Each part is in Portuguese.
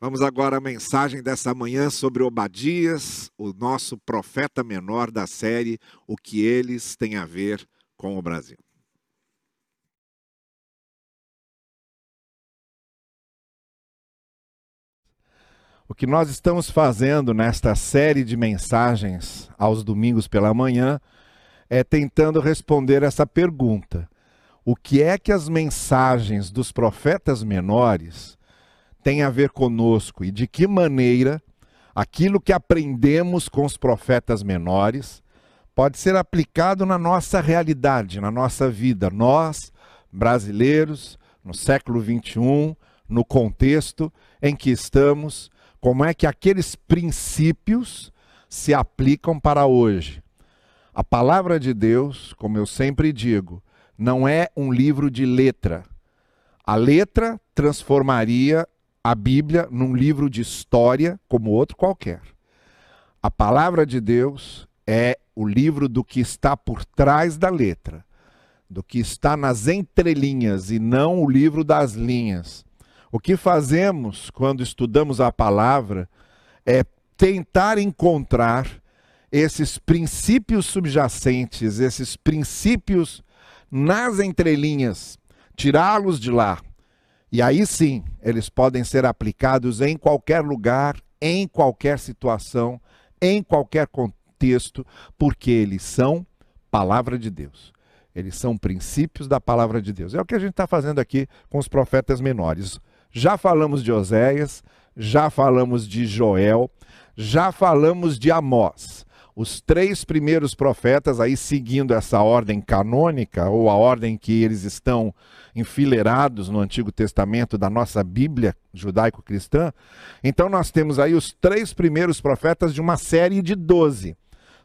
Vamos agora à mensagem dessa manhã sobre Obadias, o nosso profeta menor da série, o que eles têm a ver com o Brasil. O que nós estamos fazendo nesta série de mensagens aos domingos pela manhã é tentando responder essa pergunta: o que é que as mensagens dos profetas menores tem a ver conosco e de que maneira aquilo que aprendemos com os profetas menores pode ser aplicado na nossa realidade, na nossa vida. Nós, brasileiros, no século 21, no contexto em que estamos, como é que aqueles princípios se aplicam para hoje. A palavra de Deus, como eu sempre digo, não é um livro de letra. A letra transformaria a Bíblia num livro de história como outro qualquer. A palavra de Deus é o livro do que está por trás da letra, do que está nas entrelinhas e não o livro das linhas. O que fazemos quando estudamos a palavra é tentar encontrar esses princípios subjacentes, esses princípios nas entrelinhas, tirá-los de lá e aí sim, eles podem ser aplicados em qualquer lugar, em qualquer situação, em qualquer contexto, porque eles são palavra de Deus. Eles são princípios da palavra de Deus. É o que a gente está fazendo aqui com os profetas menores. Já falamos de Oséias, já falamos de Joel, já falamos de Amós os três primeiros profetas, aí seguindo essa ordem canônica, ou a ordem que eles estão enfileirados no Antigo Testamento da nossa Bíblia judaico-cristã, então nós temos aí os três primeiros profetas de uma série de doze.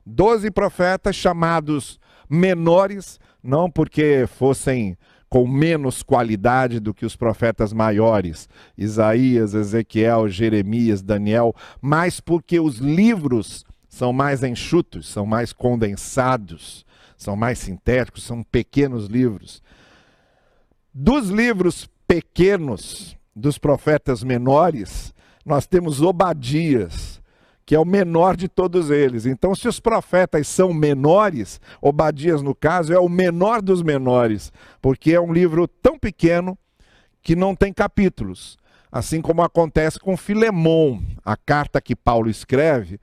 Doze profetas chamados menores, não porque fossem com menos qualidade do que os profetas maiores, Isaías, Ezequiel, Jeremias, Daniel, mas porque os livros são mais enxutos, são mais condensados, são mais sintéticos, são pequenos livros. Dos livros pequenos, dos profetas menores, nós temos Obadias, que é o menor de todos eles. Então, se os profetas são menores, Obadias, no caso, é o menor dos menores, porque é um livro tão pequeno que não tem capítulos. Assim como acontece com Filemão, a carta que Paulo escreve,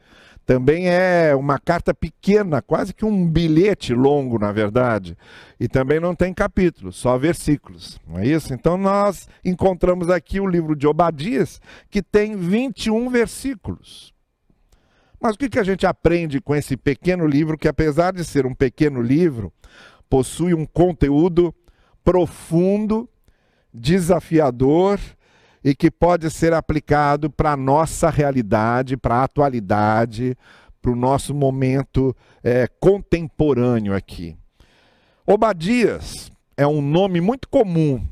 também é uma carta pequena, quase que um bilhete longo, na verdade. E também não tem capítulos, só versículos. Não é isso? Então nós encontramos aqui o livro de Obadias, que tem 21 versículos. Mas o que, que a gente aprende com esse pequeno livro, que apesar de ser um pequeno livro, possui um conteúdo profundo, desafiador e que pode ser aplicado para a nossa realidade, para a atualidade, para o nosso momento é, contemporâneo aqui. Obadias é um nome muito comum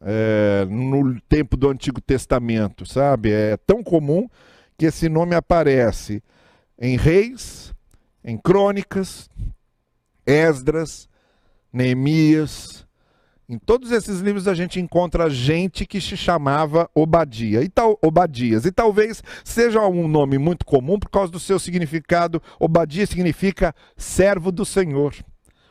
é, no tempo do Antigo Testamento, sabe? É tão comum que esse nome aparece em Reis, em Crônicas, Esdras, Neemias, em todos esses livros a gente encontra gente que se chamava Obadia, e tal, Obadias. E talvez seja um nome muito comum por causa do seu significado. Obadia significa servo do Senhor.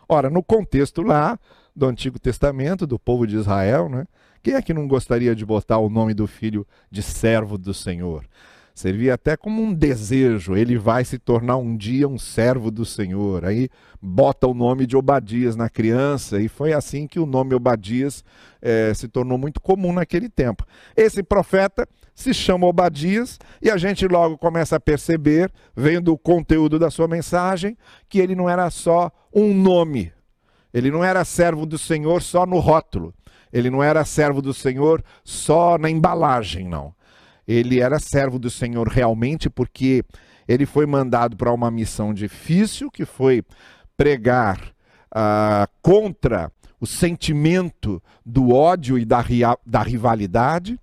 Ora, no contexto lá do Antigo Testamento, do povo de Israel, né? Quem é que não gostaria de botar o nome do filho de servo do Senhor? Servia até como um desejo, ele vai se tornar um dia um servo do Senhor. Aí bota o nome de Obadias na criança, e foi assim que o nome Obadias é, se tornou muito comum naquele tempo. Esse profeta se chama Obadias, e a gente logo começa a perceber, vendo o conteúdo da sua mensagem, que ele não era só um nome, ele não era servo do Senhor só no rótulo, ele não era servo do Senhor só na embalagem, não ele era servo do Senhor realmente, porque ele foi mandado para uma missão difícil, que foi pregar uh, contra o sentimento do ódio e da, da rivalidade,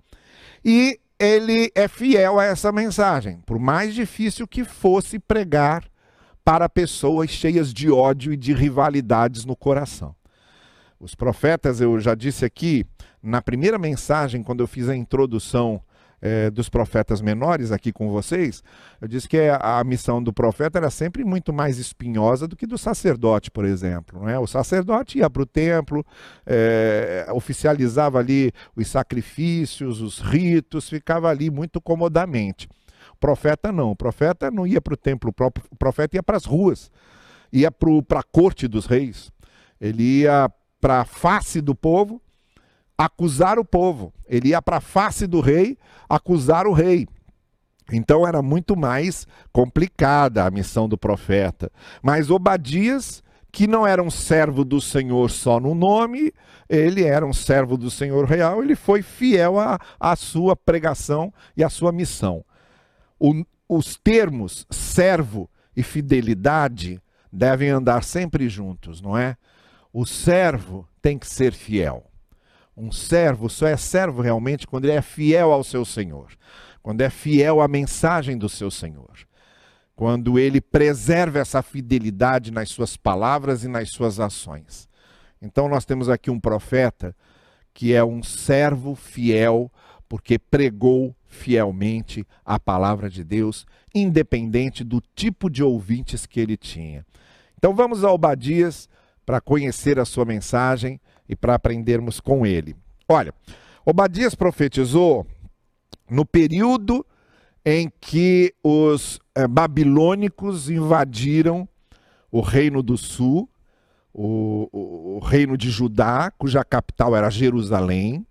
e ele é fiel a essa mensagem, por mais difícil que fosse pregar para pessoas cheias de ódio e de rivalidades no coração. Os profetas, eu já disse aqui, na primeira mensagem, quando eu fiz a introdução é, dos profetas menores aqui com vocês, eu disse que a, a, missão do profeta era sempre muito mais espinhosa do que do sacerdote, por exemplo. Não é? O sacerdote ia para o templo, é, oficializava ali os sacrifícios, os ritos, ficava ali muito comodamente. O profeta não, o profeta não ia para o templo, o profeta ia para as ruas, ia para a corte dos reis, ele ia para a face do povo acusar o povo. Ele ia para a face do rei acusar o rei. Então era muito mais complicada a missão do profeta. Mas Obadias, que não era um servo do Senhor só no nome, ele era um servo do Senhor real, ele foi fiel à, sua pregação e à sua missão. O, os termos servo e fidelidade devem andar sempre juntos, não é? O servo tem que ser fiel. Um servo só é servo realmente quando ele é fiel ao seu Senhor, quando é fiel à mensagem do seu Senhor, quando ele preserva essa fidelidade nas suas palavras e nas suas ações. Então nós temos aqui um profeta que é um servo fiel, porque pregou fielmente a palavra de Deus, independente do tipo de ouvintes que ele tinha. Então vamos a Obadias para conhecer a sua mensagem e para aprendermos com ele. Olha, Obadias profetizou no período em que os é, babilônicos invadiram o reino do sul, o, o, o, reino de Judá, cuja capital era Jerusalém.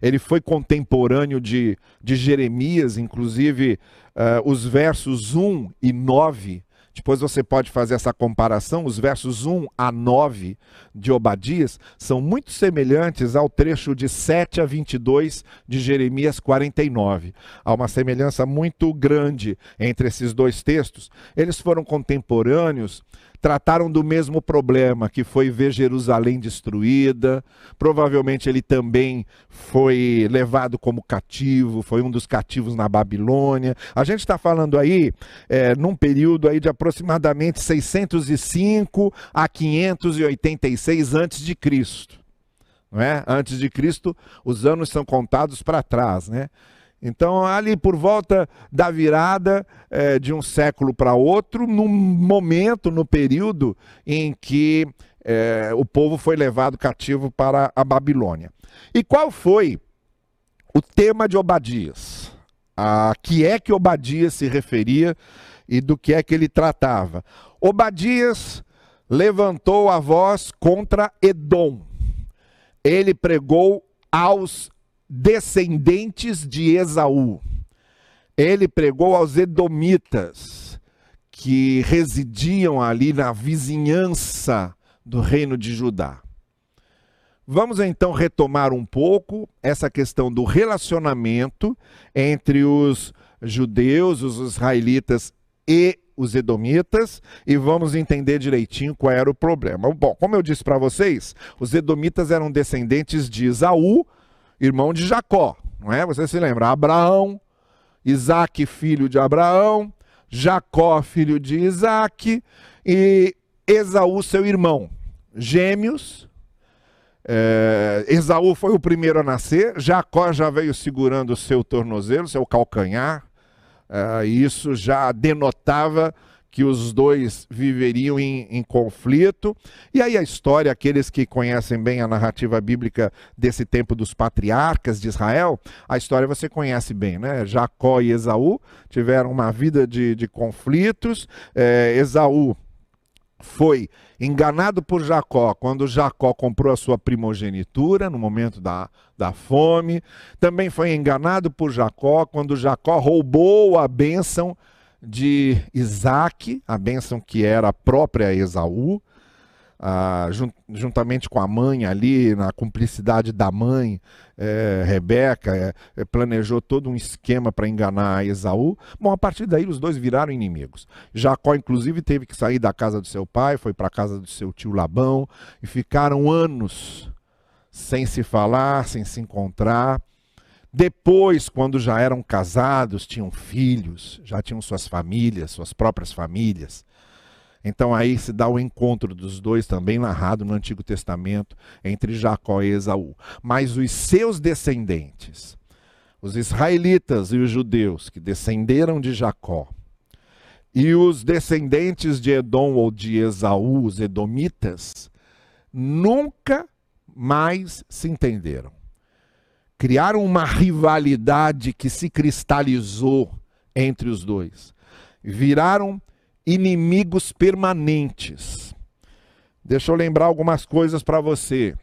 Ele foi contemporâneo de, de Jeremias, inclusive uh, os versos 1 e 9 depois você pode fazer essa comparação. Os versos 1 a 9 de Obadias são muito semelhantes ao trecho de 7 a 22 de Jeremias 49. Há uma semelhança muito grande entre esses dois textos. Eles foram contemporâneos trataram do mesmo problema, que foi ver Jerusalém destruída. Provavelmente ele também foi levado como cativo, foi um dos cativos na Babilônia. A gente está falando aí é, num período aí de aproximadamente 605 a 586 antes de Cristo. Não é? Antes de Cristo, os anos são contados para trás, né? Então, ali por volta da virada é, de um século para outro, no momento, no período em que é, o povo foi levado cativo para a Babilônia. E qual foi o tema de Obadias? A que é que Obadias se referia e do que é que ele tratava? Obadias levantou a voz contra Edom. Ele pregou aos descendentes de Esaú. Ele pregou aos edomitas que residiam ali na vizinhança do reino de Judá. Vamos então retomar um pouco essa questão do relacionamento entre os judeus, os israelitas e os edomitas e vamos entender direitinho qual era o problema. Bom, como eu disse para vocês, os edomitas eram descendentes de Esaú, irmão de Jacó, não é? Você se lembra? Abraão, Isaac, filho de Abraão, Jacó, filho de Isaac, e Esaú, seu irmão. Gêmeos. É, Esaú foi o primeiro a nascer, Jacó já veio segurando o seu tornozelo, seu calcanhar. É, isso já denotava que os dois viveriam em, em, conflito. E aí a história, aqueles que conhecem bem a narrativa bíblica desse tempo dos patriarcas de Israel, a história você conhece bem, né? Jacó e Esaú tiveram uma vida de, de conflitos. É, Esaú foi enganado por Jacó quando Jacó comprou a sua primogenitura no momento da, da fome. Também foi enganado por Jacó quando Jacó roubou a bênção de Isaac, a bênção que era a própria Esaú, ah, juntamente com a mãe ali, na cumplicidade da mãe, é, Rebeca, é, planejou todo um esquema para enganar Esaú. Bom, a partir daí os dois viraram inimigos. Jacó, inclusive, teve que sair da casa do seu pai, foi para a casa do seu tio Labão e ficaram anos sem se falar, sem se encontrar. Depois, quando já eram casados, tinham filhos, já tinham suas famílias, suas próprias famílias. Então aí se dá o encontro dos dois, também narrado no Antigo Testamento, entre Jacó e Esaú. Mas os seus descendentes, os israelitas e os judeus que descenderam de Jacó, e os descendentes de Edom ou de Esaú, os edomitas, nunca mais se entenderam. Criaram uma rivalidade que se cristalizou entre os dois. Viraram inimigos permanentes. Deixa eu lembrar algumas coisas para você.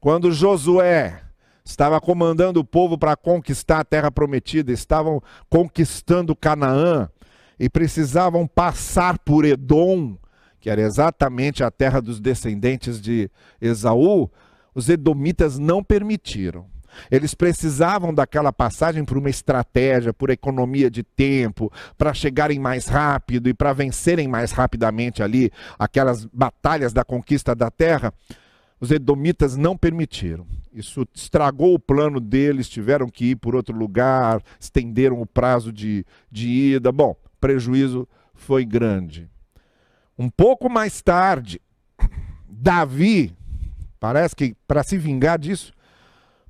Quando Josué estava comandando o povo para conquistar a terra prometida, estavam conquistando Canaã e precisavam passar por Edom, que era exatamente a terra dos descendentes de Esaú, os edomitas não permitiram. Eles precisavam daquela passagem por uma estratégia, por economia de tempo, para chegarem mais rápido e para vencerem mais rapidamente ali aquelas batalhas da conquista da terra. Os edomitas não permitiram. Isso estragou o plano deles, tiveram que ir por outro lugar, estenderam o prazo de, de ida. Bom, prejuízo foi grande. Um pouco mais tarde, Davi, parece que para se vingar disso,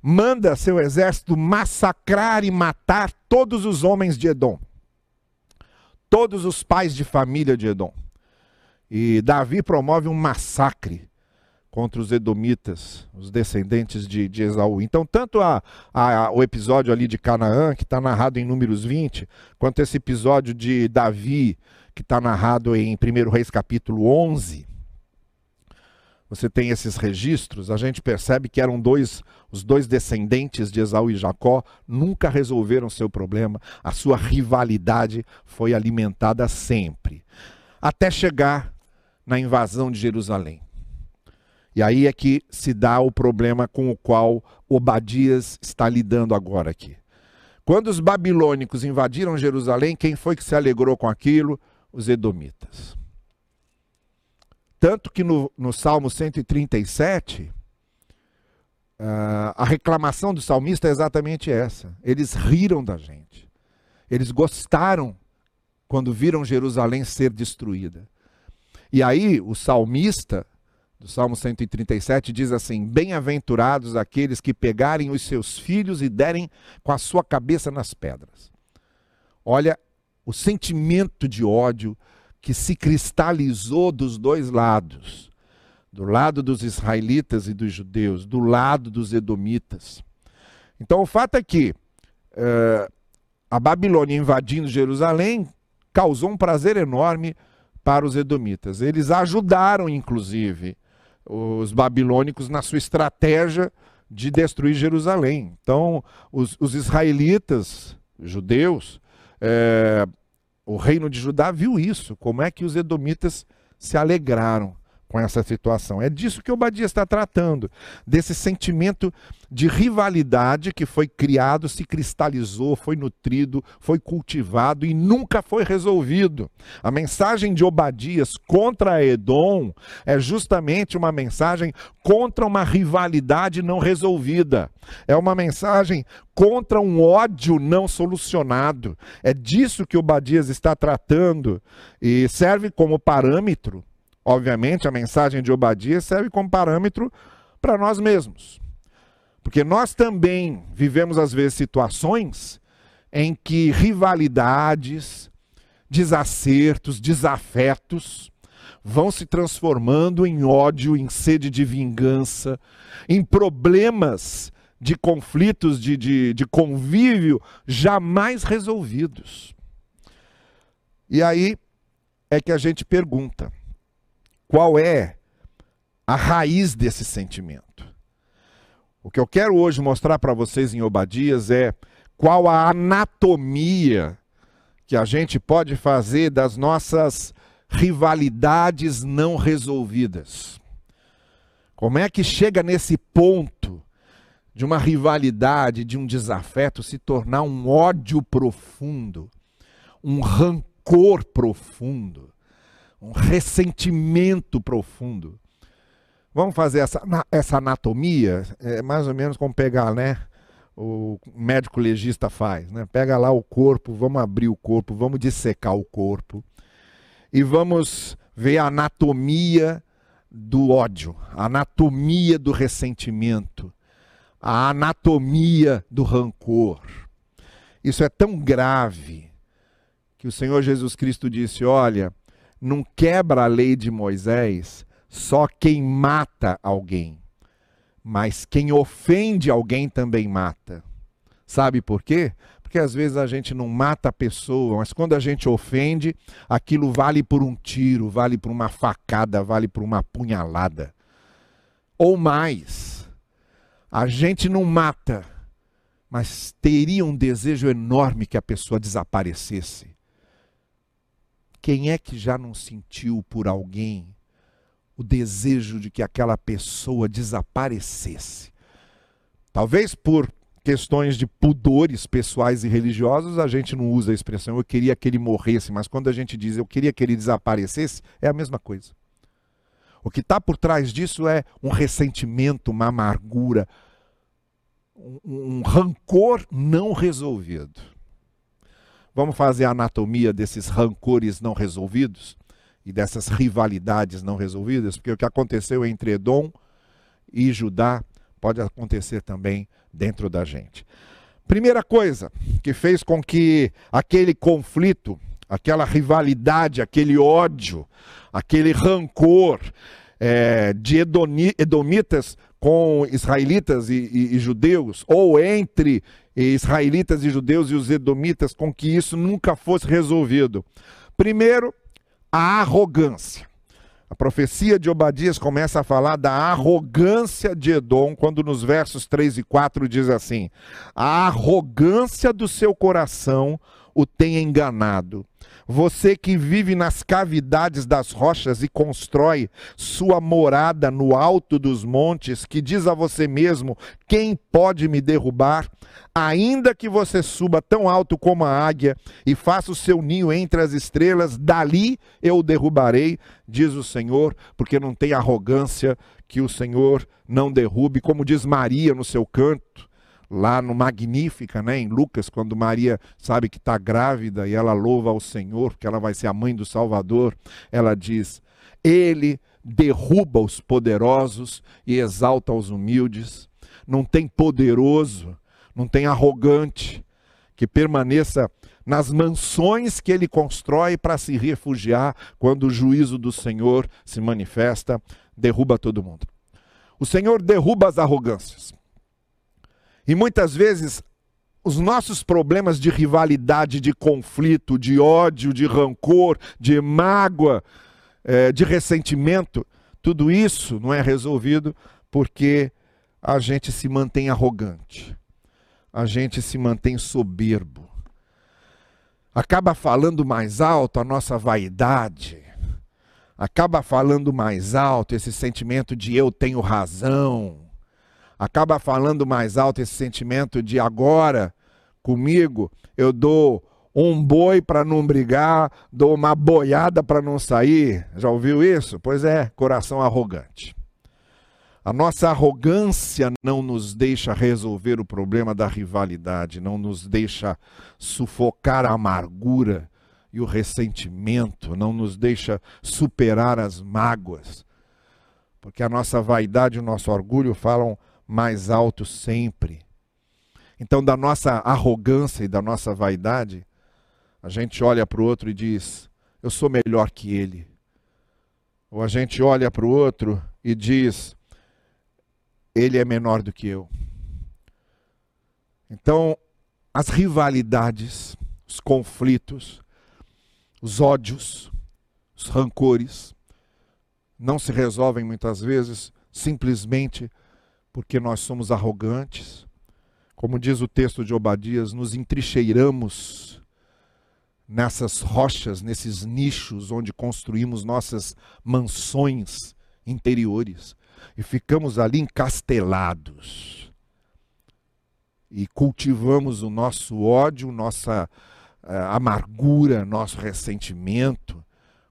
manda seu exército massacrar e matar todos os homens de Edom, todos os pais de família de Edom. E Davi promove um massacre contra os edomitas, os descendentes de, de Esaú. Então, tanto a, a, o episódio ali de Canaã, que está narrado em Números 20, quanto esse episódio de Davi, que está narrado em 1 Reis capítulo 11, você tem esses registros, a gente percebe que eram dois, os dois descendentes de Esaú e Jacó, nunca resolveram seu problema, a sua rivalidade foi alimentada sempre, até chegar na invasão de Jerusalém. E aí é que se dá o problema com o qual Obadias está lidando agora aqui. Quando os babilônicos invadiram Jerusalém, quem foi que se alegrou com aquilo? Os edomitas. Tanto que no, no Salmo 137, uh, ah, a reclamação do salmista é exatamente essa. Eles riram da gente. Eles gostaram quando viram Jerusalém ser destruída. E aí o salmista, do Salmo 137, diz assim: Bem-aventurados aqueles que pegarem os seus filhos e derem com a sua cabeça nas pedras. Olha o sentimento de ódio, que se cristalizou dos dois lados, do lado dos israelitas e dos judeus, do lado dos edomitas. Então o fato é que uh, a Babilônia invadindo Jerusalém causou um prazer enorme para os edomitas. Eles ajudaram, inclusive, os babilônicos na sua estratégia de destruir Jerusalém. Então, os, os israelitas, judeus, é, o reino de Judá viu isso, como é que os edomitas se alegraram com essa situação. É disso que Obadias está tratando, desse sentimento de rivalidade que foi criado, se cristalizou, foi nutrido, foi cultivado e nunca foi resolvido. A mensagem de Obadias contra Edom é justamente uma mensagem contra uma rivalidade não resolvida. É uma mensagem contra um ódio não solucionado. É disso que Obadias está tratando e serve como parâmetro Obviamente, a mensagem de Obadias serve como parâmetro para nós mesmos. Porque nós também vivemos, às vezes, situações em que rivalidades, desacertos, desafetos vão se transformando em ódio, em sede de vingança, em problemas de conflitos, de, de, de convívio jamais resolvidos. E aí é que a gente pergunta qual é a raiz desse sentimento. O que eu quero hoje mostrar para vocês em Obadias é qual a anatomia que a gente pode fazer das nossas rivalidades não resolvidas. Como é que chega nesse ponto de uma rivalidade, de um desafeto se tornar um ódio profundo, um rancor profundo? Um ressentimento profundo. Vamos fazer essa, essa anatomia, é mais ou menos como pegar, né? O médico legista faz, né? Pega lá o corpo, vamos abrir o corpo, vamos dissecar o corpo e vamos ver a anatomia do ódio, a anatomia do ressentimento, a anatomia do rancor. Isso é tão grave que o Senhor Jesus Cristo disse: Olha, não quebra a lei de Moisés só quem mata alguém, mas quem ofende alguém também mata. Sabe por quê? Porque às vezes a gente não mata a pessoa, mas quando a gente ofende, aquilo vale por um tiro, vale por uma facada, vale por uma punhalada. Ou mais. A gente não mata, mas teria um desejo enorme que a pessoa desaparecesse. Quem é que já não sentiu por alguém o desejo de que aquela pessoa desaparecesse? Talvez por questões de pudores pessoais e religiosos, a gente não usa a expressão eu queria que ele morresse, mas quando a gente diz eu queria que ele desaparecesse, é a mesma coisa. O que está por trás disso é um ressentimento, uma amargura, um, um rancor não resolvido. Vamos fazer a anatomia desses rancores não resolvidos e dessas rivalidades não resolvidas, porque o que aconteceu entre Edom e Judá pode acontecer também dentro da gente. Primeira coisa que fez com que aquele conflito, aquela rivalidade, aquele ódio, aquele rancor é, de edomitas com israelitas e, e, e judeus, ou entre israelitas e judeus e os edomitas, com que isso nunca fosse resolvido. Primeiro, a arrogância. A profecia de Obadias começa a falar da arrogância de Edom, quando nos versos 3 e 4 diz assim: A arrogância do seu coração o tem enganado. Você que vive nas cavidades das rochas e constrói sua morada no alto dos montes, que diz a você mesmo: quem pode me derrubar? Ainda que você suba tão alto como a águia e faça o seu ninho entre as estrelas, dali eu o derrubarei, diz o Senhor, porque não tem arrogância que o Senhor não derrube, como diz Maria no seu canto lá no Magnífica, né, em Lucas, quando Maria sabe que está grávida e ela louva ao Senhor, porque ela vai ser a mãe do Salvador, ela diz: Ele derruba os poderosos e exalta os humildes. Não tem poderoso, não tem arrogante que permaneça nas mansões que ele constrói para se refugiar quando o juízo do Senhor se manifesta, derruba todo mundo. O Senhor derruba as arrogâncias. E muitas vezes os nossos problemas de rivalidade, de conflito, de ódio, de rancor, de mágoa, é, de ressentimento, tudo isso não é resolvido porque a gente se mantém arrogante, a gente se mantém soberbo, acaba falando mais alto a nossa vaidade, acaba falando mais alto esse sentimento de eu tenho razão, acaba falando mais alto esse sentimento de agora comigo eu dou um boi para não brigar, dou uma boiada para não sair. Já ouviu isso? Pois é, coração arrogante. A nossa arrogância não nos deixa resolver o problema da rivalidade, não nos deixa sufocar a amargura e o ressentimento, não nos deixa superar as mágoas. Porque a nossa vaidade e o nosso orgulho falam mais alto sempre. Então, da nossa arrogância e da nossa vaidade, a gente olha para o outro e diz: Eu sou melhor que ele. Ou a gente olha para o outro e diz: Ele é menor do que eu. Então, as rivalidades, os conflitos, os ódios, os rancores, não se resolvem muitas vezes simplesmente porque nós somos arrogantes. Como diz o texto de Obadias, nos entrincheiramos nessas rochas, nesses nichos onde construímos nossas mansões interiores e ficamos ali encastelados. E cultivamos o nosso ódio, nossa uh, amargura, nosso ressentimento,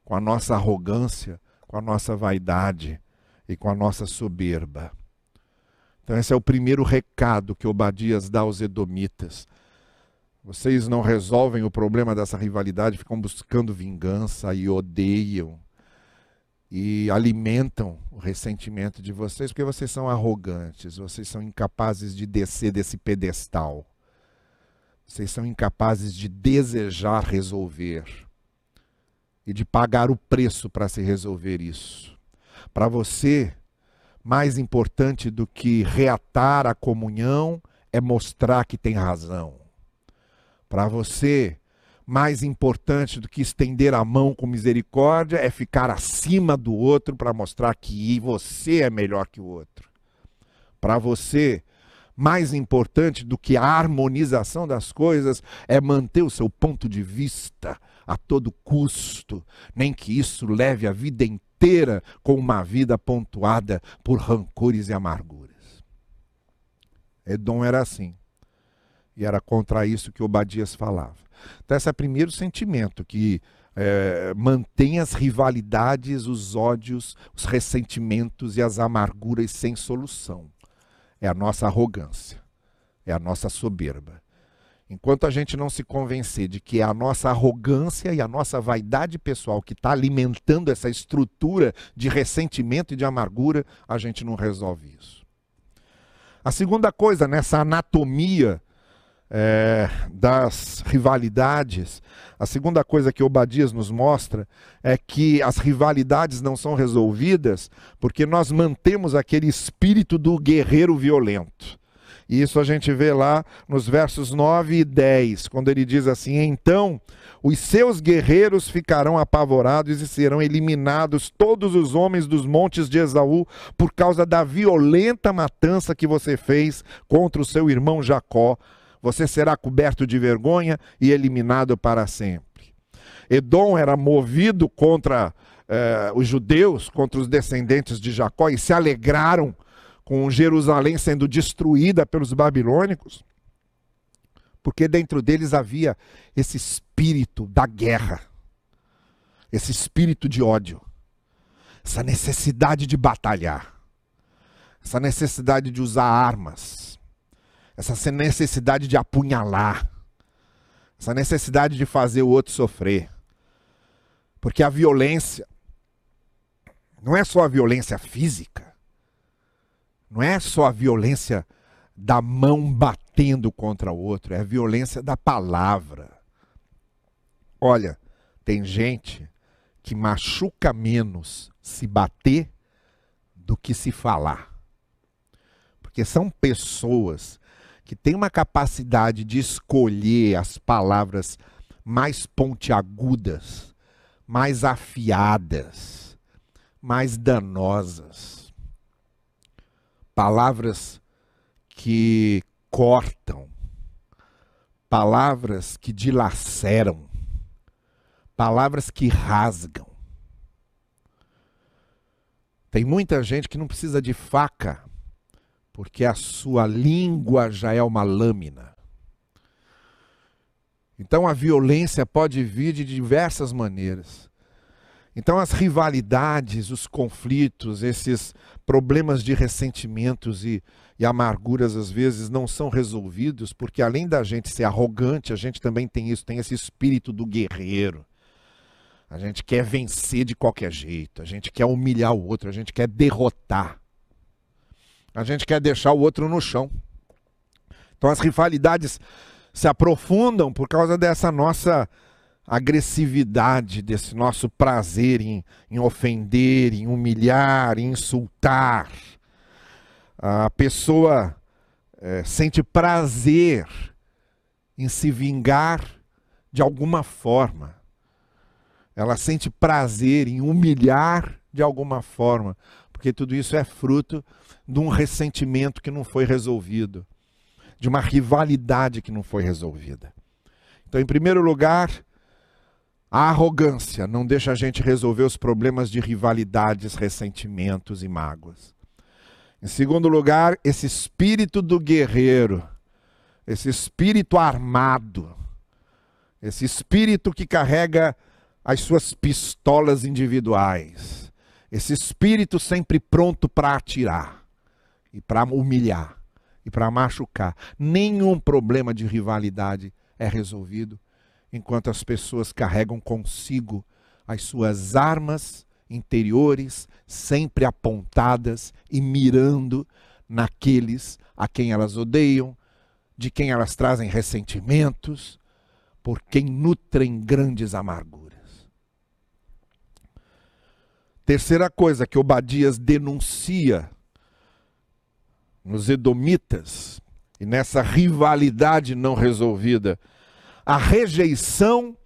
com a nossa arrogância, com a nossa vaidade e com a nossa soberba. Então, esse é o primeiro recado que Obadias dá aos edomitas. Vocês não resolvem o problema dessa rivalidade, ficam buscando vingança e odeiam e alimentam o ressentimento de vocês porque vocês são arrogantes, vocês são incapazes de descer desse pedestal. vocês são incapazes de desejar resolver e de pagar o preço para se resolver isso. Para você, mais importante do que reatar a comunhão é mostrar que tem razão. Para você, mais importante do que estender a mão com misericórdia é ficar acima do outro para mostrar que você é melhor que o outro. Para você, mais importante do que a harmonização das coisas é manter o seu ponto de vista a todo custo, nem que isso leve a vida inteira com uma vida pontuada por rancores e amarguras. Edom era assim. E era contra isso que Obadias falava. Então, esse é o primeiro sentimento que é, mantém as rivalidades, os ódios, os ressentimentos e as amarguras sem solução. É a nossa arrogância, é a nossa soberba. Enquanto a gente não se convencer de que é a nossa arrogância e a nossa vaidade pessoal que está alimentando essa estrutura de ressentimento e de amargura, a gente não resolve isso. A segunda coisa, nessa anatomia é, das rivalidades, a segunda coisa que Obadias nos mostra é que as rivalidades não são resolvidas porque nós mantemos aquele espírito do guerreiro violento. E isso a gente vê lá nos versos 9 e 10, quando ele diz assim: Então os seus guerreiros ficarão apavorados e serão eliminados todos os homens dos montes de Esaú por causa da violenta matança que você fez contra o seu irmão Jacó você será coberto de vergonha e eliminado para sempre. Edom era movido contra eh, os judeus, contra os descendentes de Jacó, e se alegraram com Jerusalém sendo destruída pelos babilônicos, porque dentro deles havia esse espírito da guerra, esse espírito de ódio, essa necessidade de batalhar, essa necessidade de usar armas essa necessidade de apunhalar, essa necessidade de fazer o outro sofrer. Porque a violência não é só a violência física, não é só a violência da mão batendo contra o outro, é a violência da palavra. Olha, tem gente que machuca menos se bater do que se falar. Porque são pessoas que tem uma capacidade de escolher as palavras mais pontiagudas, mais afiadas, mais danosas. Palavras que cortam, palavras que dilaceram, palavras que rasgam. Tem muita gente que não precisa de faca porque a sua língua já é uma lâmina. Então a violência pode vir de diversas maneiras. Então as rivalidades, os conflitos, esses problemas de ressentimentos e, e, amarguras às vezes não são resolvidos porque além da gente ser arrogante, a gente também tem isso, tem esse espírito do guerreiro. A gente quer vencer de qualquer jeito, a gente quer humilhar o outro, a gente quer derrotar. A gente quer deixar o outro no chão. Então as rivalidades se aprofundam por causa dessa nossa agressividade, desse nosso prazer em, em ofender, em humilhar, em insultar. A pessoa é, sente prazer em se vingar de alguma forma. Ela sente prazer em humilhar de alguma forma, porque tudo isso é fruto de um ressentimento que não foi resolvido, de uma rivalidade que não foi resolvida. Então, em primeiro lugar, a arrogância não deixa a gente resolver os problemas de rivalidades, ressentimentos e mágoas. Em segundo lugar, esse espírito do guerreiro, esse espírito armado, esse espírito que carrega as suas pistolas individuais, esse espírito sempre pronto para atirar e para humilhar e para machucar. Nenhum problema de rivalidade é resolvido enquanto as pessoas carregam consigo as suas armas interiores sempre apontadas e mirando naqueles a quem elas odeiam, de quem elas trazem ressentimentos, por quem nutrem grandes amarguras. Terceira coisa que Obadias denuncia nos Edomitas e nessa rivalidade não resolvida, a rejeição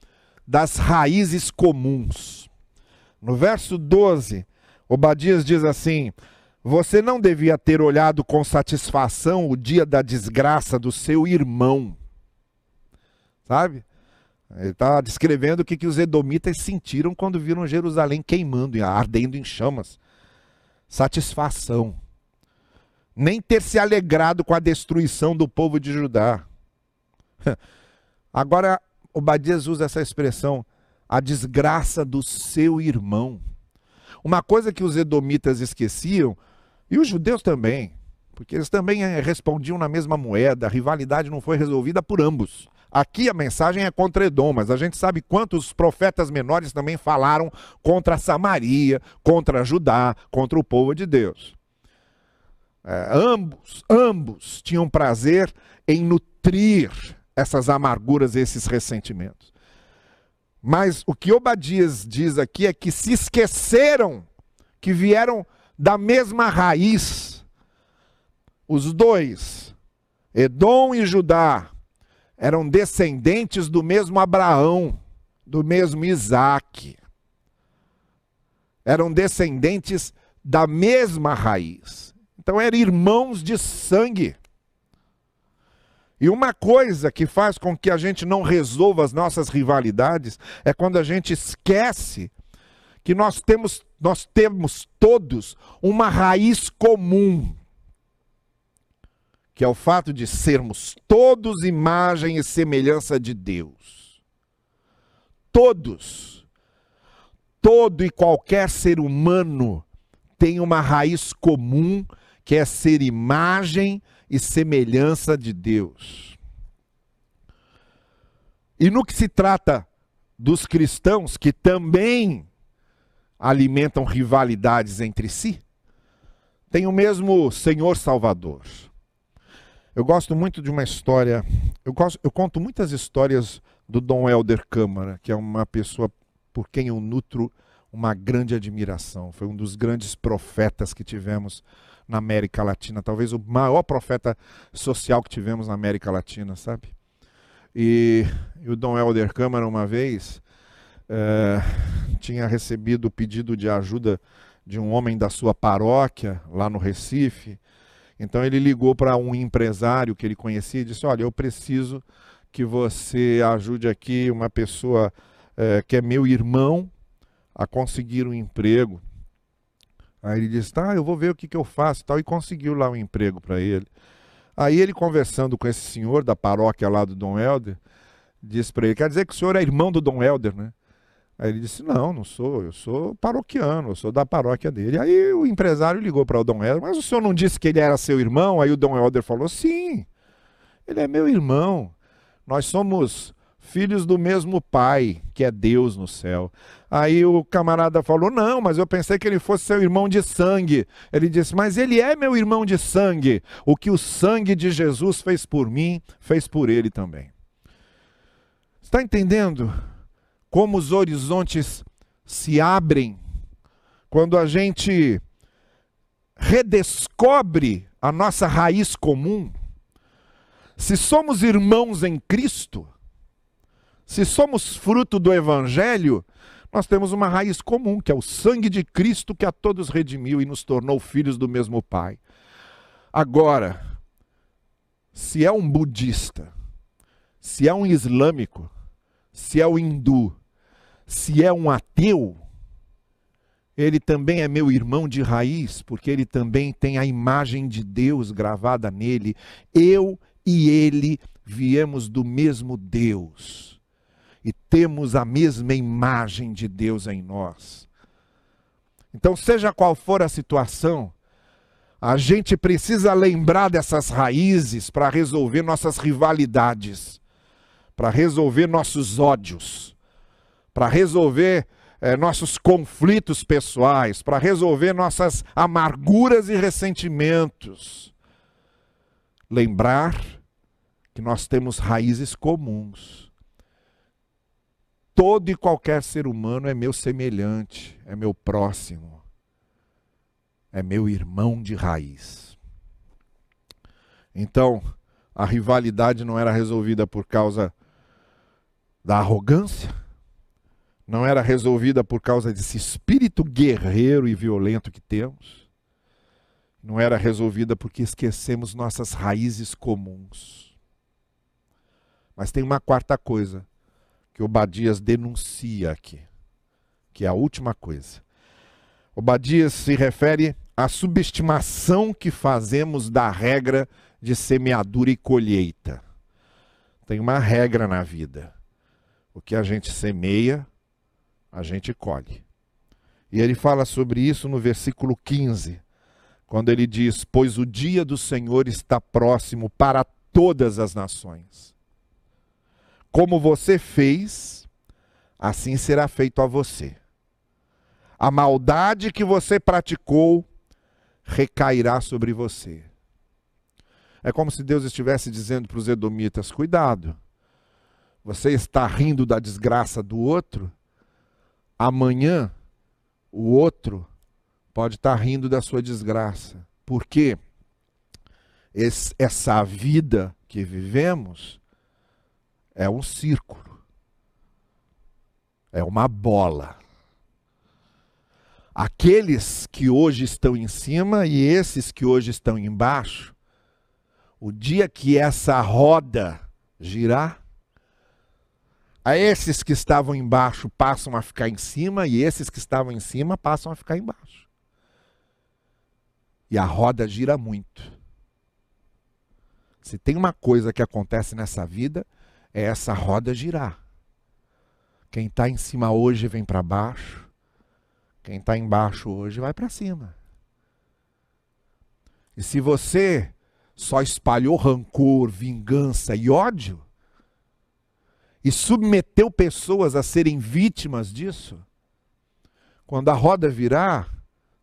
das raízes comuns. No verso 12, Obadias diz assim: Você não devia ter olhado com satisfação o dia da desgraça do seu irmão. Sabe? Ele está descrevendo o que, que os edomitas sentiram quando viram Jerusalém queimando, ardendo em chamas. Satisfação. Nem ter se alegrado com a destruição do povo de Judá. Agora, Obadias usa essa expressão, a desgraça do seu irmão. Uma coisa que os edomitas esqueciam, e os judeus também, porque eles também eh, respondiam na mesma moeda, a rivalidade não foi resolvida por ambos. Aqui a mensagem é contra Edom, mas a gente sabe quantos profetas menores também falaram contra Samaria, contra Judá, contra o povo de Deus. É, ambos, ambos tinham prazer em nutrir essas amarguras, esses ressentimentos. Mas o que Obadias diz aqui é que se esqueceram que vieram da mesma raiz. Os dois, Edom e Judá, eram descendentes do mesmo Abraão, do mesmo Isaac. Eram descendentes da mesma raiz. Então eram irmãos de sangue. E uma coisa que faz com que a gente não resolva as nossas rivalidades é quando a gente esquece que nós temos, nós temos todos uma raiz comum que é o fato de sermos todos imagem e semelhança de Deus. Todos. Todo e qualquer ser humano tem uma raiz comum, que é ser imagem e semelhança de Deus. E no que se trata dos cristãos que também alimentam rivalidades entre si, tem o mesmo Senhor Salvador. Eu gosto muito de uma história. Eu, gosto, eu conto muitas histórias do Dom Helder Câmara, que é uma pessoa por quem eu nutro uma grande admiração. Foi um dos grandes profetas que tivemos na América Latina, talvez o maior profeta social que tivemos na América Latina, sabe? E, e o Dom Helder Câmara, uma vez, é, tinha recebido o pedido de ajuda de um homem da sua paróquia, lá no Recife, então ele ligou para um empresário que ele conhecia e disse: Olha, eu preciso que você ajude aqui uma pessoa é, que é meu irmão a conseguir um emprego. Aí ele disse: Tá, eu vou ver o que, que eu faço tal. E conseguiu lá um emprego para ele. Aí ele, conversando com esse senhor da paróquia lá do Dom Helder, disse para ele: Quer dizer que o senhor é irmão do Dom Helder, né? Aí ele disse: Não, não sou, eu sou paroquiano, eu sou da paróquia dele. Aí o empresário ligou para o Dom Helder: Mas o senhor não disse que ele era seu irmão? Aí o Dom Helder falou: Sim, ele é meu irmão. Nós somos filhos do mesmo pai, que é Deus no céu. Aí o camarada falou: Não, mas eu pensei que ele fosse seu irmão de sangue. Ele disse: Mas ele é meu irmão de sangue. O que o sangue de Jesus fez por mim, fez por ele também. Está entendendo? como os horizontes se abrem quando a gente redescobre a nossa raiz comum. Se somos irmãos em Cristo, se somos fruto do Evangelho, nós temos uma raiz comum, que é o sangue de Cristo que a todos redimiu e nos tornou filhos do mesmo Pai. Agora, se é um budista, se é um islâmico, se é um hindu, se é um ateu, ele também é meu irmão de raiz, porque ele também tem a imagem de Deus gravada nele. Eu e ele viemos do mesmo Deus e temos a mesma imagem de Deus em nós. Então, seja qual for a situação, a gente precisa lembrar dessas raízes para resolver nossas rivalidades, para resolver nossos ódios para resolver é, nossos conflitos pessoais, para resolver nossas amarguras e ressentimentos. Lembrar que nós temos raízes comuns. Todo e qualquer ser humano é meu semelhante, é meu próximo, é meu irmão de raiz. Então, a rivalidade não era resolvida por causa da arrogância, não era resolvida por causa desse espírito guerreiro e violento que temos, não era resolvida porque esquecemos nossas raízes comuns. Mas tem uma quarta coisa que Obadias denuncia aqui, que é a última coisa. Obadias se refere à subestimação que fazemos da regra de semeadura e colheita. Tem uma regra na vida. O que a gente semeia, a gente colhe. E ele fala sobre isso no versículo 15, quando ele diz: Pois o dia do Senhor está próximo para todas as nações. Como você fez, assim será feito a você. A maldade que você praticou recairá sobre você. É como se Deus estivesse dizendo para os edomitas: cuidado, você está rindo da desgraça do outro, amanhã o outro pode estar rindo da sua desgraça. Porque essa vida que vivemos é um círculo, é uma bola. Aqueles que hoje estão em cima e esses que hoje estão embaixo, o dia que essa roda girar, a esses que estavam embaixo passam a ficar em cima e esses que estavam em cima passam a ficar embaixo. E a roda gira muito. Se tem uma coisa que acontece nessa vida, é essa roda girar. Quem está em cima hoje vem para baixo, quem está embaixo hoje vai para cima. E se você só espalhou rancor, vingança e ódio, e submeteu pessoas a serem vítimas disso, quando a roda virar,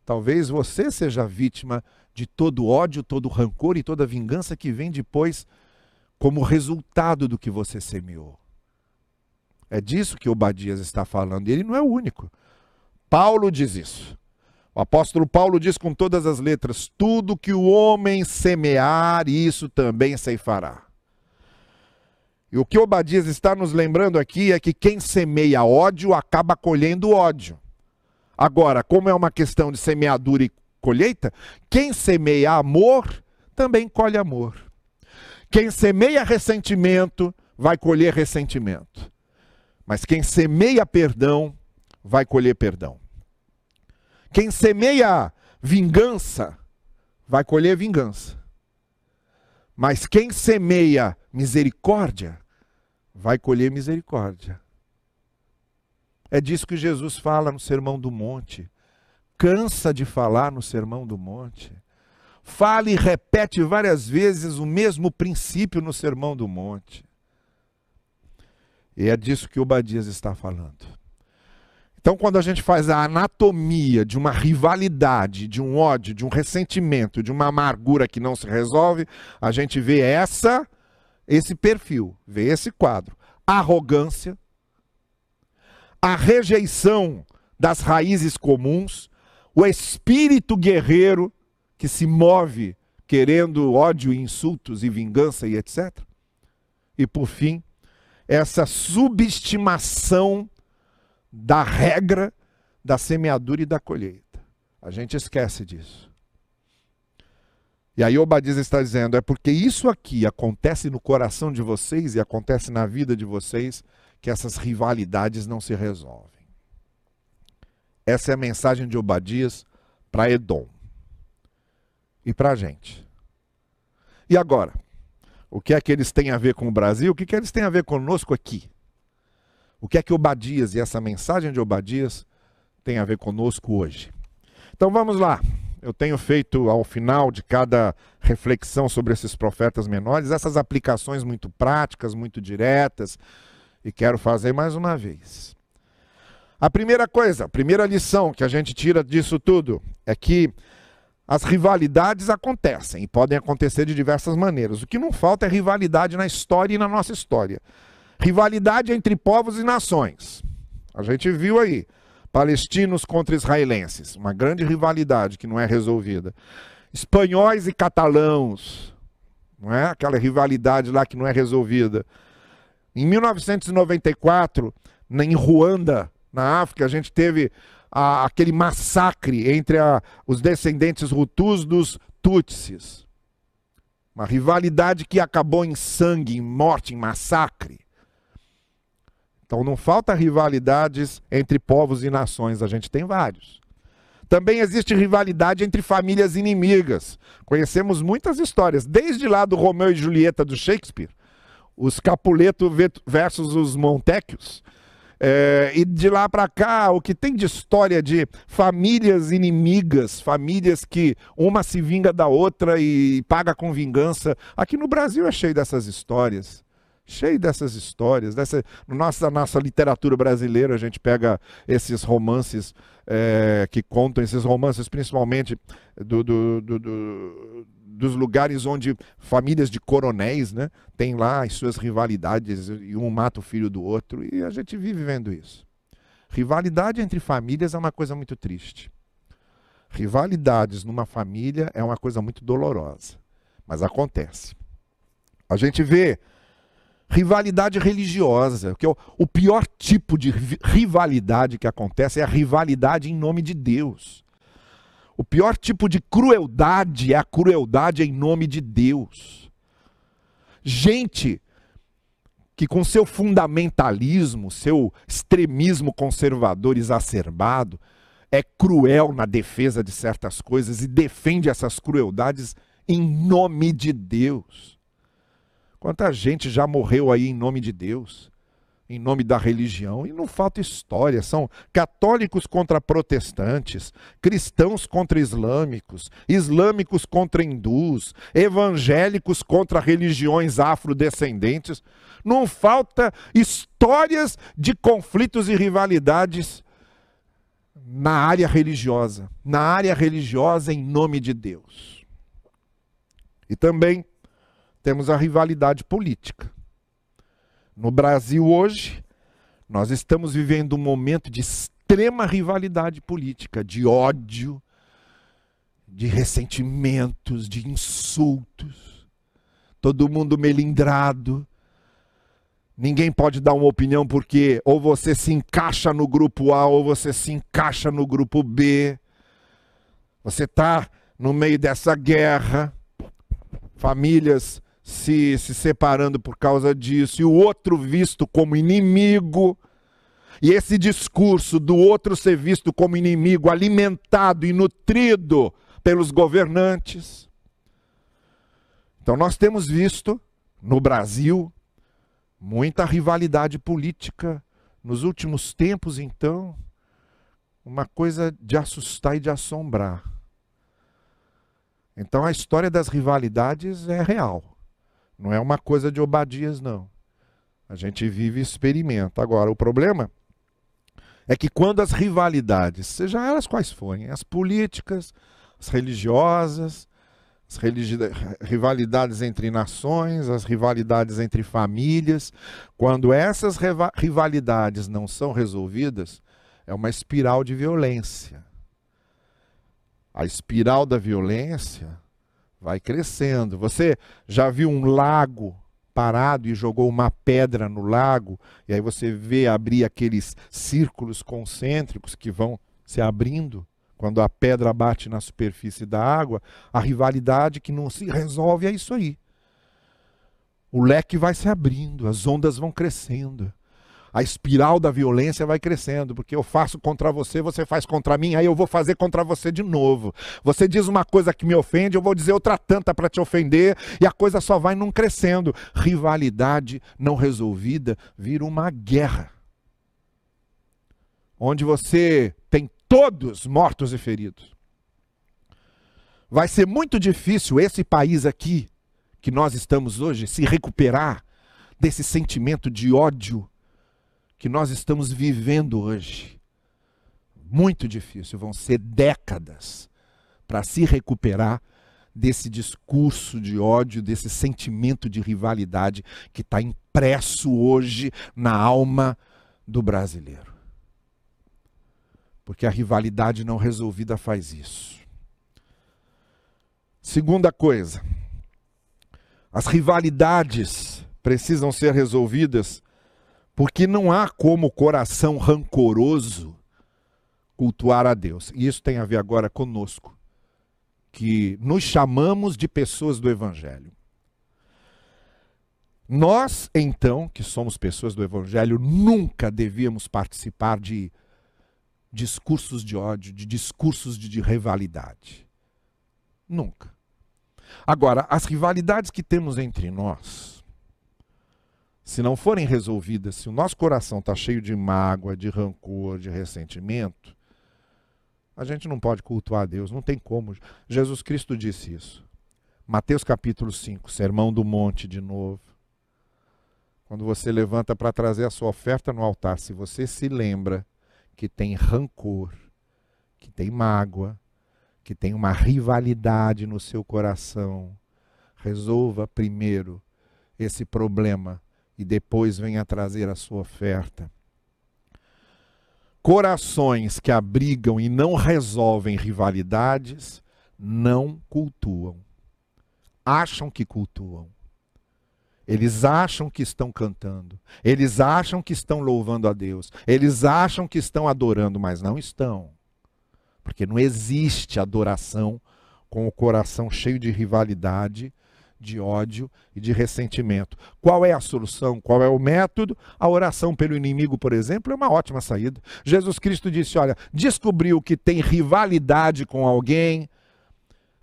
talvez você seja vítima de todo ódio, todo rancor e toda vingança que vem depois como resultado do que você semeou. É disso que Obadias está falando, e ele não é o único. Paulo diz isso. O apóstolo Paulo diz com todas as letras: tudo que o homem semear, isso também ceifará. E o que Obadias está nos lembrando aqui é que quem semeia ódio acaba colhendo ódio. Agora, como é uma questão de semeadura e colheita, quem semeia amor também colhe amor. Quem semeia ressentimento vai colher ressentimento. Mas quem semeia perdão vai colher perdão. Quem semeia vingança vai colher vingança. Mas quem semeia misericórdia vai colher misericórdia. É disso que Jesus fala no Sermão do Monte. Cansa de falar no Sermão do Monte fala e repete várias vezes o mesmo princípio no Sermão do Monte. E é disso que o Badias está falando. Então, quando a gente faz a anatomia de uma rivalidade, de um ódio, de um ressentimento, de uma amargura que não se resolve, a gente vê essa, esse perfil, vê esse quadro: arrogância, a rejeição das raízes comuns, o espírito guerreiro que se move querendo ódio, insultos e vingança e etc. E por fim, essa subestimação da regra da semeadura e da colheita. A gente esquece disso. E aí Obadias está dizendo, é porque isso aqui acontece no coração de vocês e acontece na vida de vocês que essas rivalidades não se resolvem. Essa é a mensagem de Obadias para Edom e para a gente. E agora? O que é que eles têm a ver com o Brasil? O que, é que eles têm a ver conosco aqui? O que é que Obadias e essa mensagem de Obadias tem a ver conosco hoje? Então vamos lá. Eu tenho feito ao final de cada reflexão sobre esses profetas menores essas aplicações muito práticas, muito diretas, e quero fazer mais uma vez. A primeira coisa, a primeira lição que a gente tira disso tudo é que as rivalidades acontecem e podem acontecer de diversas maneiras. O que não falta é rivalidade na história e na nossa história. Rivalidade entre povos e nações. A gente viu aí palestinos contra israelenses, uma grande rivalidade que não é resolvida. Espanhóis e catalãos, não é? Aquela rivalidade lá que não é resolvida. Em 1994, em Ruanda, na África, a gente teve a, aquele massacre entre a, os descendentes Hutus dos Tutsis. Uma rivalidade que acabou em sangue, em morte, em massacre. Então não falta rivalidades entre povos e nações, a gente tem vários. Também existe rivalidade entre famílias inimigas. Conhecemos muitas histórias, desde lá do Romeu e Julieta do Shakespeare, os Capuleto versus os Montecchios, é, e de lá para cá, o que tem de história de famílias inimigas, famílias que uma se vinga da outra e paga com vingança. Aqui no Brasil é cheio dessas histórias. Cheio dessas histórias. Dessa, nossa, nossa literatura brasileira, a gente pega esses romances é, que contam, esses romances principalmente do, do, do, do dos lugares onde famílias de coronéis né, têm lá as suas rivalidades e um mata o filho do outro, e a gente vive vendo isso. Rivalidade entre famílias é uma coisa muito triste. Rivalidades numa família é uma coisa muito dolorosa, mas acontece. A gente vê rivalidade religiosa, que é o, o pior tipo de rivalidade que acontece é a rivalidade em nome de Deus. O pior tipo de crueldade é a crueldade em nome de Deus. Gente que, com seu fundamentalismo, seu extremismo conservador exacerbado, é cruel na defesa de certas coisas e defende essas crueldades em nome de Deus. Quanta gente já morreu aí em nome de Deus? Em nome da religião. E não falta história. São católicos contra protestantes, cristãos contra islâmicos, islâmicos contra hindus, evangélicos contra religiões afrodescendentes. Não falta histórias de conflitos e rivalidades na área religiosa. Na área religiosa em nome de Deus. E também temos a rivalidade política. No Brasil hoje, nós estamos vivendo um momento de extrema rivalidade política, de ódio, de ressentimentos, de insultos. Todo mundo melindrado. Ninguém pode dar uma opinião porque ou você se encaixa no grupo A ou você se encaixa no grupo B. Você está no meio dessa guerra. Famílias se, se separando por causa disso, e o outro visto como inimigo. E esse discurso do outro ser visto como inimigo, alimentado e nutrido pelos governantes. Então, nós temos visto no Brasil muita rivalidade política nos últimos tempos, então, uma coisa de assustar e de assombrar. Então, a história das rivalidades é real. Não é uma coisa de Obadias, não. A gente vive e experimenta. Agora, o problema é que quando as rivalidades, seja elas quais forem, as políticas, as religiosas, as religi rivalidades entre nações, as rivalidades entre famílias, quando essas rivalidades não são resolvidas, é uma espiral de violência. A espiral da violência vai crescendo. Você já viu um lago parado e jogou uma pedra no lago, e aí você vê abrir aqueles círculos concêntricos que vão se abrindo quando a pedra bate na superfície da água, a rivalidade que não se resolve é isso aí. O leque vai se abrindo, as ondas vão crescendo a espiral da violência vai crescendo, porque eu faço contra você, você faz contra mim, aí eu vou fazer contra você de novo. Você diz uma coisa que me ofende, eu vou dizer outra tanta para te ofender, e a coisa só vai não crescendo. Rivalidade não resolvida vira uma guerra. Onde você tem todos mortos e feridos. Vai ser muito difícil esse país aqui, que nós estamos hoje, se recuperar desse sentimento de ódio que nós estamos vivendo hoje. Muito difícil, vão ser décadas para se recuperar desse discurso de ódio, desse sentimento de rivalidade que está impresso hoje na alma do brasileiro. Porque a rivalidade não resolvida faz isso. Segunda coisa, as rivalidades precisam ser resolvidas porque não há como coração rancoroso cultuar a Deus. E isso tem a ver agora conosco, que nos chamamos de pessoas do Evangelho. Nós, então, que somos pessoas do Evangelho, nunca devíamos participar de discursos de ódio, de discursos de, de rivalidade. Nunca. Agora, as rivalidades que temos entre nós, se não forem resolvidas, se o nosso coração está cheio de mágoa, de rancor, de ressentimento, a gente não pode cultuar a Deus, não tem como. Jesus Cristo disse isso. Mateus capítulo 5, Sermão do Monte de novo. Quando você levanta para trazer a sua oferta no altar, se você se lembra que tem rancor, que tem mágoa, que tem uma rivalidade no seu coração, resolva primeiro esse problema e depois venha trazer a sua oferta. Corações que abrigam e não resolvem rivalidades não cultuam. Acham que cultuam. Eles acham que estão cantando, eles acham que estão louvando a Deus, eles acham que estão adorando, mas não estão. Porque não existe adoração com o coração cheio de rivalidade, de ódio e de ressentimento. Qual é a solução? Qual é o método? A oração pelo inimigo, por exemplo, é uma ótima saída. Jesus Cristo disse: Olha, descobriu que tem rivalidade com alguém,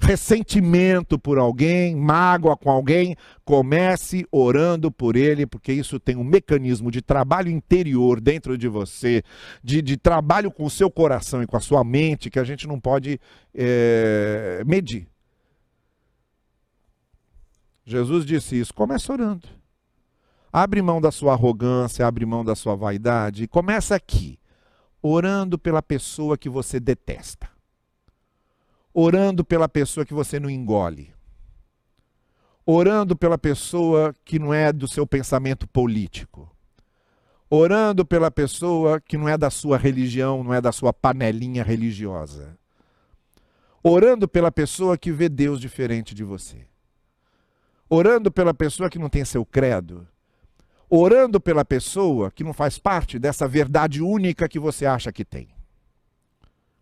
ressentimento por alguém, mágoa com alguém, comece orando por ele, porque isso tem um mecanismo de trabalho interior dentro de você, de, de trabalho com o seu coração e com a sua mente, que a gente não pode é, medir. Jesus disse isso, comece orando. Abre mão da sua arrogância, abre mão da sua vaidade e começa aqui, orando pela pessoa que você detesta orando pela pessoa que você não engole, orando pela pessoa que não é do seu pensamento político, orando pela pessoa que não é da sua religião, não é da sua panelinha religiosa, orando pela pessoa que vê Deus diferente de você, orando pela pessoa que não tem seu credo, orando pela pessoa que não faz parte dessa verdade única que você acha que tem.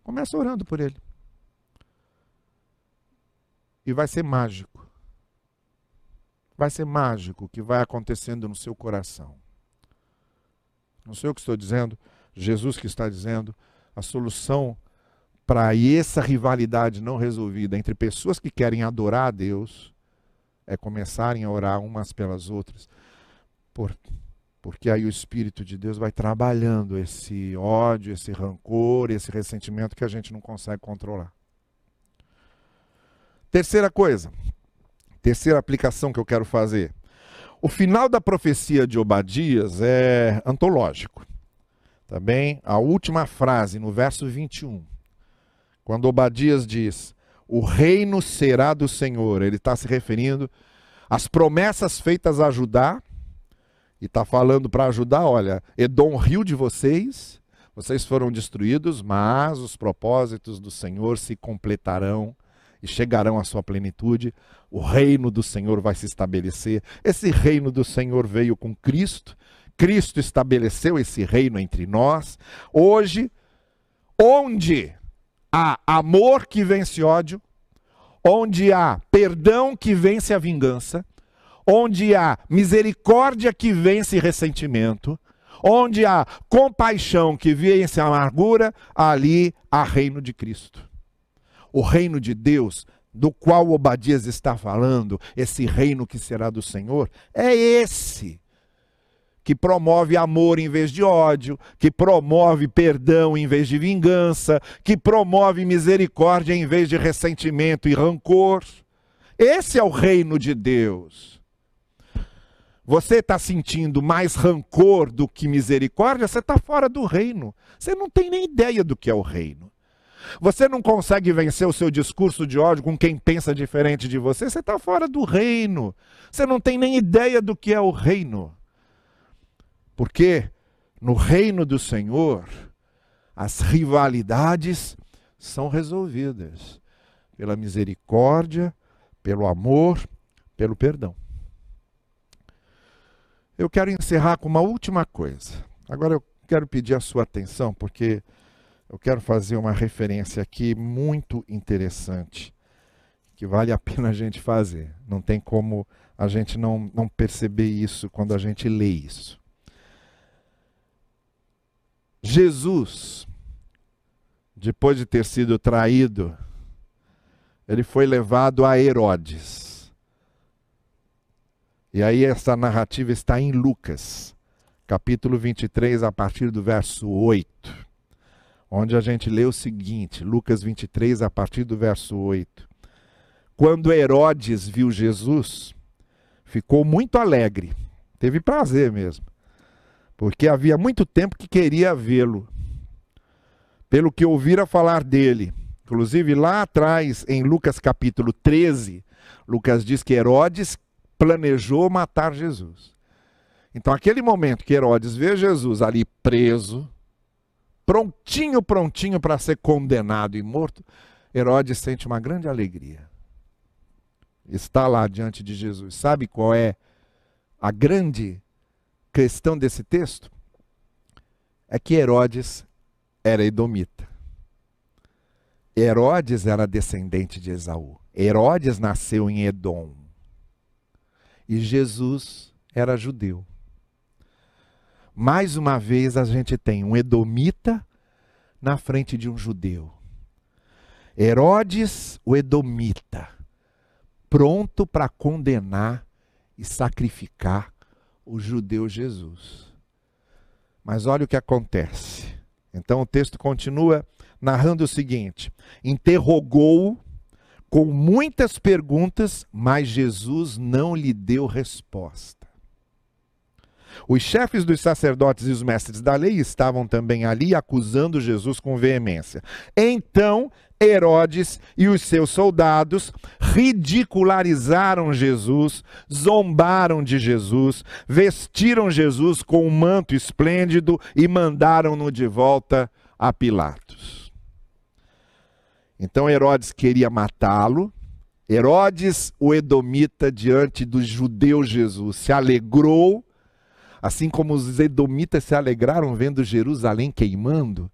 Começa orando por ele e vai ser mágico. Vai ser mágico o que vai acontecendo no seu coração. Não sei o que estou dizendo, Jesus que está dizendo, a solução para essa rivalidade não resolvida entre pessoas que querem adorar a Deus é começarem a orar umas pelas outras. Por, porque aí o Espírito de Deus vai trabalhando esse ódio, esse rancor, esse ressentimento que a gente não consegue controlar. Terceira coisa, terceira aplicação que eu quero fazer. O final da profecia de Obadias é antológico. Tá bem? A última frase, no verso 21, quando Obadias diz: O reino será do Senhor, ele está se referindo às promessas feitas a Judá, e está falando para ajudar: olha, Edom riu de vocês, vocês foram destruídos, mas os propósitos do Senhor se completarão e chegarão à sua plenitude. O reino do Senhor vai se estabelecer. Esse reino do Senhor veio com Cristo. Cristo estabeleceu esse reino entre nós. Hoje, onde há amor que vence ódio, onde há perdão que vence a vingança, onde há misericórdia que vence ressentimento, onde há compaixão que vence a amargura, ali há reino de Cristo. O reino de Deus, do qual Obadias está falando, esse reino que será do Senhor, é esse que promove amor em vez de ódio, que promove perdão em vez de vingança, que promove misericórdia em vez de ressentimento e rancor. Esse é o reino de Deus. Você está sentindo mais rancor do que misericórdia, você está fora do reino. Você não tem nem ideia do que é o reino. Você não consegue vencer o seu discurso de ódio com quem pensa diferente de você, você está fora do reino. Você não tem nem ideia do que é o reino. Porque no reino do Senhor, as rivalidades são resolvidas pela misericórdia, pelo amor, pelo perdão. Eu quero encerrar com uma última coisa. Agora eu quero pedir a sua atenção, porque eu quero fazer uma referência aqui muito interessante, que vale a pena a gente fazer. Não tem como a gente não, não perceber isso quando a gente lê isso. Jesus, depois de ter sido traído, ele foi levado a Herodes. E aí essa narrativa está em Lucas, capítulo 23, a partir do verso 8, onde a gente lê o seguinte, Lucas 23, a partir do verso 8. Quando Herodes viu Jesus, ficou muito alegre, teve prazer mesmo porque havia muito tempo que queria vê-lo. Pelo que ouvira falar dele. Inclusive, lá atrás, em Lucas capítulo 13, Lucas diz que Herodes planejou matar Jesus. Então, aquele momento que Herodes vê Jesus ali preso, prontinho, prontinho para ser condenado e morto, Herodes sente uma grande alegria. Está lá diante de Jesus. Sabe qual é a grande questão desse texto é que Herodes era edomita. Herodes era descendente de Esaú. Herodes nasceu em Edom. E Jesus era judeu. Mais uma vez a gente tem um edomita na frente de um judeu. Herodes, o edomita, pronto para condenar e sacrificar o judeu Jesus. Mas olha o que acontece. Então o texto continua narrando o seguinte: interrogou com muitas perguntas, mas Jesus não lhe deu resposta. Os chefes dos sacerdotes e os mestres da lei estavam também ali acusando Jesus com veemência. Então Herodes e os seus soldados ridicularizaram Jesus, zombaram de Jesus, vestiram Jesus com um manto esplêndido e mandaram-no de volta a Pilatos. Então Herodes queria matá-lo. Herodes, o Edomita, diante do judeu Jesus, se alegrou, assim como os Edomitas se alegraram vendo Jerusalém queimando.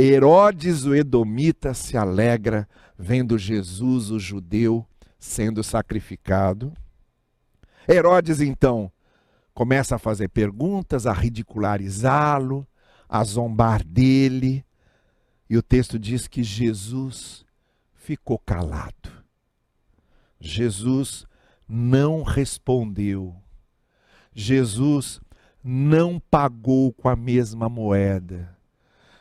Herodes o Edomita se alegra vendo Jesus o judeu sendo sacrificado. Herodes então começa a fazer perguntas, a ridicularizá-lo, a zombar dele. E o texto diz que Jesus ficou calado. Jesus não respondeu. Jesus não pagou com a mesma moeda.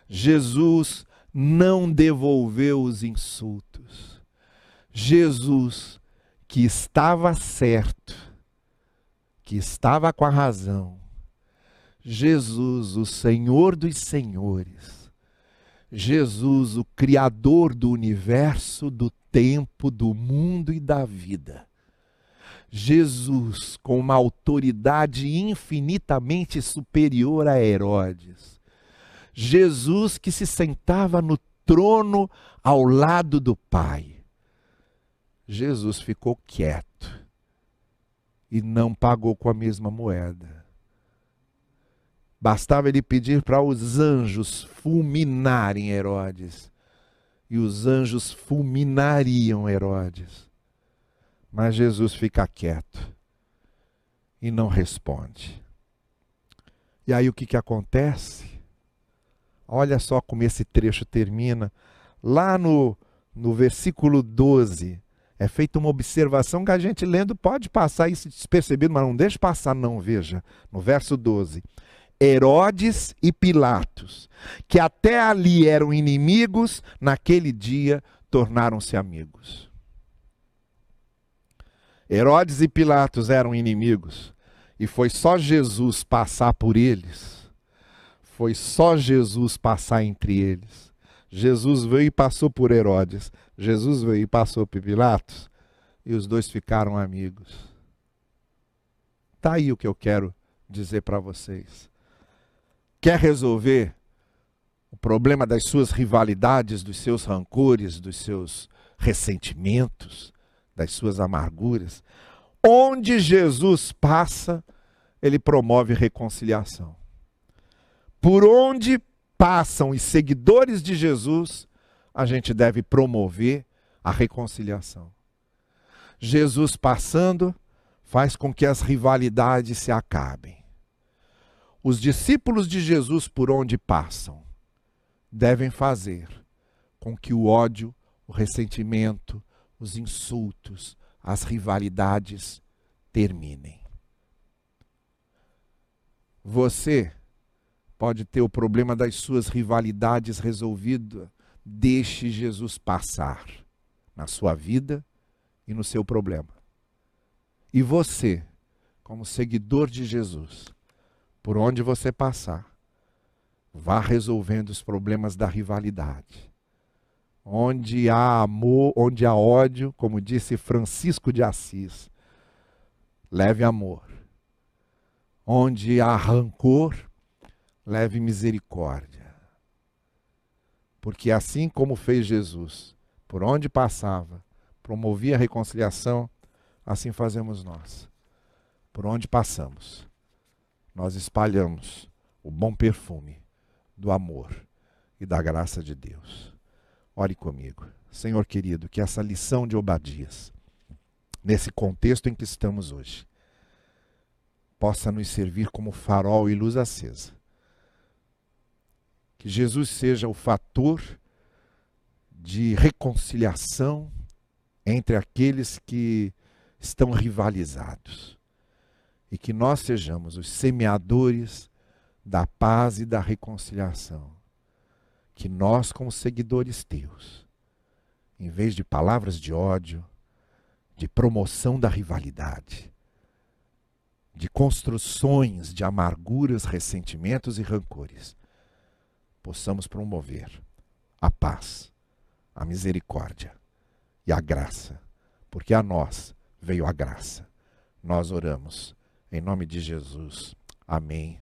Jesus não devolveu os insultos. Jesus, que estava certo, que estava com a razão. Jesus, o Senhor dos Senhores. Jesus, o Criador do universo, do tempo, do mundo e da vida. Jesus, com uma autoridade infinitamente superior a Herodes Jesus que se sentava no trono ao lado do Pai. Jesus ficou quieto e não pagou com a mesma moeda. Bastava ele pedir para os anjos fulminarem Herodes, e os anjos fulminariam Herodes. Mas Jesus fica quieto e não responde. E aí o que, que acontece? Olha só como esse trecho termina. Lá no, no versículo 12, é feita uma observação que a gente lendo pode passar isso despercebido, mas não deixe passar, não. Veja, no verso 12. Herodes e Pilatos, que até ali eram inimigos, naquele dia tornaram-se amigos. Herodes e Pilatos eram inimigos, e foi só Jesus passar por eles foi só Jesus passar entre eles. Jesus veio e passou por Herodes. Jesus veio e passou por Pilatos. E os dois ficaram amigos. Está aí o que eu quero dizer para vocês. Quer resolver o problema das suas rivalidades, dos seus rancores, dos seus ressentimentos, das suas amarguras? Onde Jesus passa, ele promove reconciliação. Por onde passam os seguidores de Jesus, a gente deve promover a reconciliação. Jesus passando faz com que as rivalidades se acabem. Os discípulos de Jesus, por onde passam, devem fazer com que o ódio, o ressentimento, os insultos, as rivalidades terminem. Você pode ter o problema das suas rivalidades resolvido, deixe Jesus passar na sua vida e no seu problema. E você, como seguidor de Jesus, por onde você passar, vá resolvendo os problemas da rivalidade. Onde há amor, onde há ódio, como disse Francisco de Assis, leve amor. Onde há rancor, leve misericórdia. Porque assim como fez Jesus, por onde passava, promovia a reconciliação, assim fazemos nós. Por onde passamos, nós espalhamos o bom perfume do amor e da graça de Deus. Ore comigo. Senhor querido, que essa lição de Obadias, nesse contexto em que estamos hoje, possa nos servir como farol e luz acesa que Jesus seja o fator de reconciliação entre aqueles que estão rivalizados. E que nós sejamos os semeadores da paz e da reconciliação. Que nós, como seguidores teus, em vez de palavras de ódio, de promoção da rivalidade, de construções de amarguras, ressentimentos e rancores, possamos promover a paz, a misericórdia e a graça, porque a nós veio a graça. Nós oramos em nome de Jesus. Amém